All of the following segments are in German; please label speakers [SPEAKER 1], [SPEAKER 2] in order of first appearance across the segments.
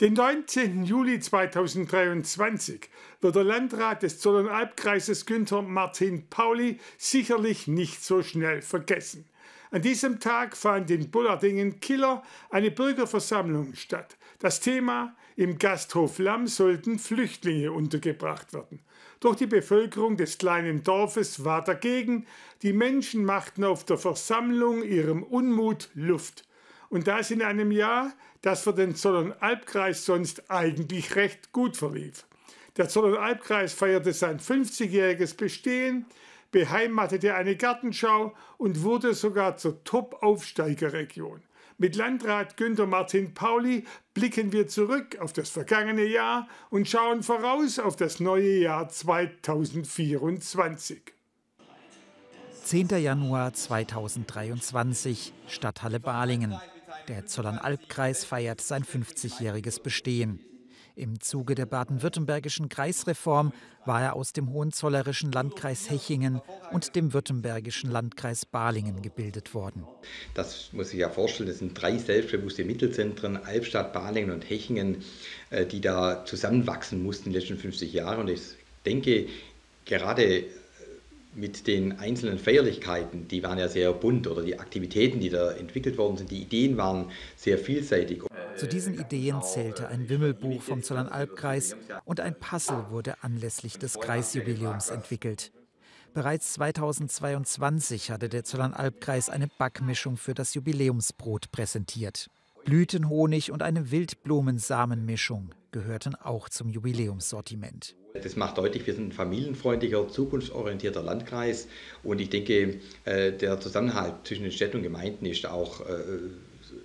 [SPEAKER 1] Den 19. Juli 2023 wird der Landrat des Zollernalbkreises Günther Martin Pauli sicherlich nicht so schnell vergessen. An diesem Tag fand in Bullardingen Killer eine Bürgerversammlung statt. Das Thema im Gasthof Lamm sollten Flüchtlinge untergebracht werden. Doch die Bevölkerung des kleinen Dorfes war dagegen. Die Menschen machten auf der Versammlung ihrem Unmut Luft. Und das in einem Jahr, das für den Zollernalbkreis sonst eigentlich recht gut verlief. Der Zollernalbkreis feierte sein 50-jähriges Bestehen, beheimatete eine Gartenschau und wurde sogar zur Top-Aufsteigerregion. Mit Landrat Günter Martin Pauli blicken wir zurück auf das vergangene Jahr und schauen voraus auf das neue Jahr 2024.
[SPEAKER 2] 10. Januar 2023, Stadthalle Balingen. Der Zollernalbkreis feiert sein 50-jähriges Bestehen. Im Zuge der baden-württembergischen Kreisreform war er aus dem hohenzollerischen Landkreis Hechingen und dem württembergischen Landkreis Balingen gebildet worden.
[SPEAKER 3] Das muss ich ja vorstellen, das sind drei selbstbewusste Mittelzentren, Albstadt, Balingen und Hechingen, äh, die da zusammenwachsen mussten in den letzten 50 Jahren. Und ich denke, gerade mit den einzelnen Feierlichkeiten, die waren ja sehr bunt oder die Aktivitäten, die da entwickelt worden sind, die Ideen waren sehr vielseitig.
[SPEAKER 2] Zu diesen Ideen zählte ein Wimmelbuch vom Zollernalbkreis und ein Puzzle wurde anlässlich des Kreisjubiläums entwickelt. Bereits 2022 hatte der Zollernalbkreis eine Backmischung für das Jubiläumsbrot präsentiert. Blütenhonig und eine Wildblumensamenmischung gehörten auch zum Jubiläumssortiment.
[SPEAKER 3] Das macht deutlich, wir sind ein familienfreundlicher, zukunftsorientierter Landkreis und ich denke, äh, der Zusammenhalt zwischen den Städten und Gemeinden ist auch äh,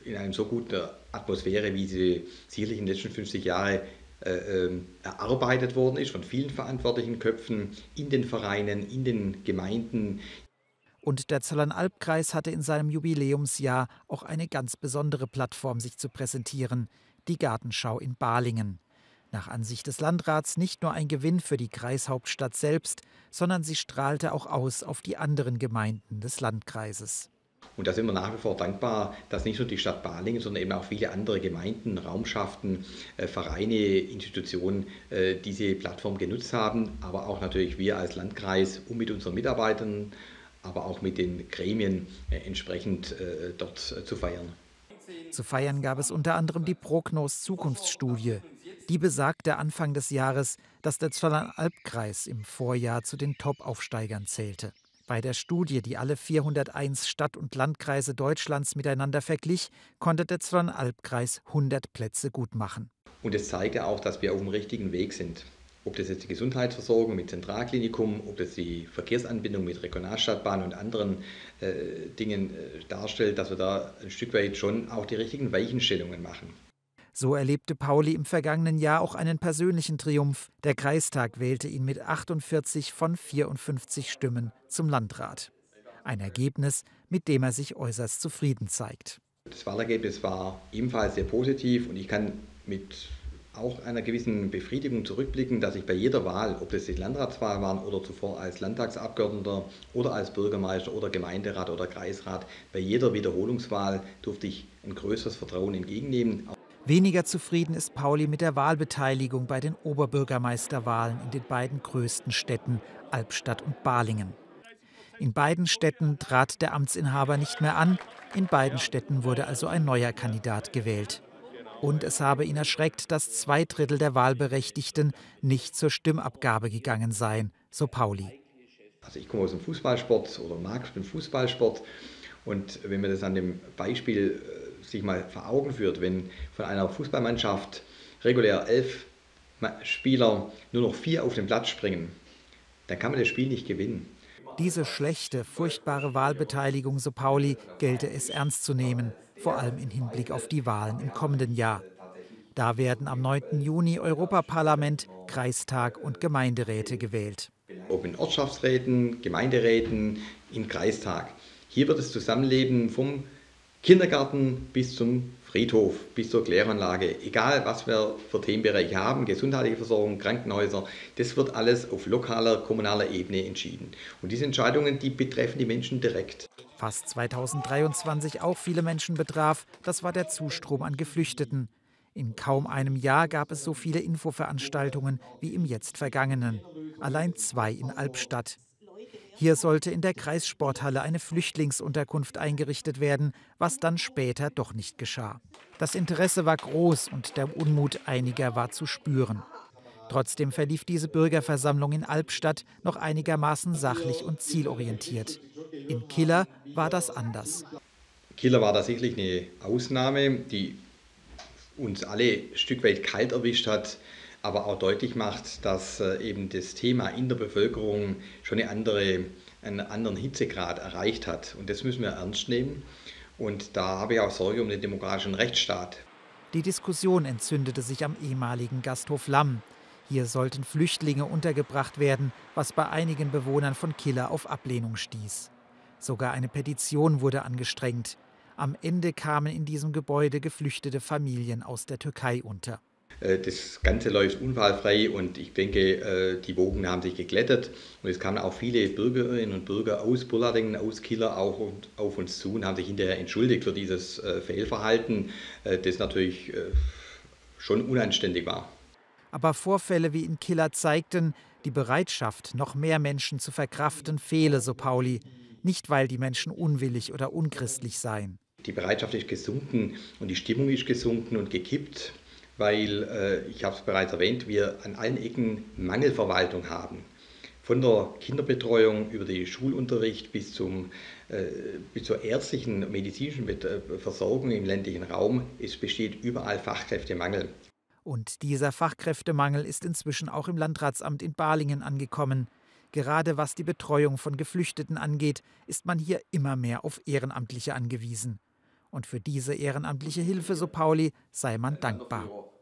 [SPEAKER 3] in einer so guten Atmosphäre, wie sie sicherlich in den letzten 50 Jahren äh, ähm, erarbeitet worden ist von vielen verantwortlichen Köpfen in den Vereinen, in den Gemeinden.
[SPEAKER 2] Und der Zollernalbkreis hatte in seinem Jubiläumsjahr auch eine ganz besondere Plattform, sich zu präsentieren, die Gartenschau in Balingen. Nach Ansicht des Landrats nicht nur ein Gewinn für die Kreishauptstadt selbst, sondern sie strahlte auch aus auf die anderen Gemeinden des Landkreises.
[SPEAKER 3] Und da sind wir nach wie vor dankbar, dass nicht nur die Stadt Balingen, sondern eben auch viele andere Gemeinden, Raumschaften, äh, Vereine, Institutionen äh, diese Plattform genutzt haben, aber auch natürlich wir als Landkreis, um mit unseren Mitarbeitern, aber auch mit den Gremien äh, entsprechend dort zu feiern.
[SPEAKER 2] Zu feiern gab es unter anderem die Prognos Zukunftsstudie, die besagte Anfang des Jahres, dass der Zollernalbkreis im Vorjahr zu den Top-Aufsteigern zählte. Bei der Studie, die alle 401 Stadt- und Landkreise Deutschlands miteinander verglich, konnte der Zollernalbkreis 100 Plätze gut machen.
[SPEAKER 3] Und es zeigte auch, dass wir auf dem richtigen Weg sind. Ob das jetzt die Gesundheitsversorgung mit Zentralklinikum, ob das die Verkehrsanbindung mit Regionalstadtbahn und anderen äh, Dingen äh, darstellt, dass wir da ein Stück weit schon auch die richtigen Weichenstellungen machen.
[SPEAKER 2] So erlebte Pauli im vergangenen Jahr auch einen persönlichen Triumph. Der Kreistag wählte ihn mit 48 von 54 Stimmen zum Landrat. Ein Ergebnis, mit dem er sich äußerst zufrieden zeigt.
[SPEAKER 3] Das Wahlergebnis war ebenfalls sehr positiv und ich kann mit auch einer gewissen Befriedigung zurückblicken, dass ich bei jeder Wahl, ob das die Landratswahl waren oder zuvor als Landtagsabgeordneter oder als Bürgermeister oder Gemeinderat oder Kreisrat, bei jeder Wiederholungswahl durfte ich ein größeres Vertrauen entgegennehmen.
[SPEAKER 2] Weniger zufrieden ist Pauli mit der Wahlbeteiligung bei den Oberbürgermeisterwahlen in den beiden größten Städten Albstadt und Balingen. In beiden Städten trat der Amtsinhaber nicht mehr an, in beiden Städten wurde also ein neuer Kandidat gewählt. Und es habe ihn erschreckt, dass zwei Drittel der Wahlberechtigten nicht zur Stimmabgabe gegangen seien, so Pauli.
[SPEAKER 3] Also ich komme aus dem Fußballsport oder mag den Fußballsport und wenn man das an dem Beispiel äh, sich mal vor Augen führt, wenn von einer Fußballmannschaft regulär elf Spieler nur noch vier auf den Platz springen, dann kann man das Spiel nicht gewinnen.
[SPEAKER 2] Diese schlechte, furchtbare Wahlbeteiligung, so Pauli, gelte es ernst zu nehmen, vor allem im Hinblick auf die Wahlen im kommenden Jahr. Da werden am 9. Juni Europaparlament, Kreistag und Gemeinderäte gewählt.
[SPEAKER 3] Ob in Ortschaftsräten, Gemeinderäten, im Kreistag. Hier wird das Zusammenleben vom Kindergarten bis zum Friedhof, bis zur Kläranlage, egal was wir für Themenbereiche haben, gesundheitliche Versorgung, Krankenhäuser, das wird alles auf lokaler, kommunaler Ebene entschieden. Und diese Entscheidungen, die betreffen die Menschen direkt.
[SPEAKER 2] Was 2023 auch viele Menschen betraf, das war der Zustrom an Geflüchteten. In kaum einem Jahr gab es so viele Infoveranstaltungen wie im jetzt vergangenen. Allein zwei in Albstadt. Hier sollte in der Kreissporthalle eine Flüchtlingsunterkunft eingerichtet werden, was dann später doch nicht geschah. Das Interesse war groß und der Unmut einiger war zu spüren. Trotzdem verlief diese Bürgerversammlung in Albstadt noch einigermaßen sachlich und zielorientiert. In Killer war das anders.
[SPEAKER 3] Killer war tatsächlich eine Ausnahme, die uns alle ein Stück weit kalt erwischt hat, aber auch deutlich macht, dass äh, eben das Thema in der Bevölkerung schon eine andere, einen anderen Hitzegrad erreicht hat. Und das müssen wir ernst nehmen. Und da habe ich auch Sorge um den demokratischen Rechtsstaat.
[SPEAKER 2] Die Diskussion entzündete sich am ehemaligen Gasthof Lamm. Hier sollten Flüchtlinge untergebracht werden, was bei einigen Bewohnern von Killer auf Ablehnung stieß. Sogar eine Petition wurde angestrengt. Am Ende kamen in diesem Gebäude geflüchtete Familien aus der Türkei unter.
[SPEAKER 3] Äh, das Ganze läuft unfallfrei und ich denke, äh, die Wogen haben sich geglättet und es kamen auch viele Bürgerinnen und Bürger aus Bullardingen, aus Killer auch auf uns zu und haben sich hinterher entschuldigt für dieses äh, Fehlverhalten, das natürlich schon unanständig war.
[SPEAKER 2] Aber Vorfälle wie in Killer zeigten, die Bereitschaft, noch mehr Menschen zu verkraften, fehle, so Pauli. Nicht, weil die Menschen unwillig oder unchristlich seien.
[SPEAKER 3] Die Bereitschaft ist gesunken und die Stimmung ist gesunken und gekippt weil, äh, ich habe es bereits erwähnt, wir an allen Ecken Mangelverwaltung haben. Von der Kinderbetreuung über den Schulunterricht bis, zum, äh, bis zur ärztlichen, medizinischen äh, Versorgung im ländlichen Raum. Es besteht überall Fachkräftemangel.
[SPEAKER 2] Und dieser Fachkräftemangel ist inzwischen auch im Landratsamt in Balingen angekommen. Gerade was die Betreuung von Geflüchteten angeht, ist man hier immer mehr auf Ehrenamtliche angewiesen. Und für diese ehrenamtliche Hilfe, so Pauli, sei man dankbar.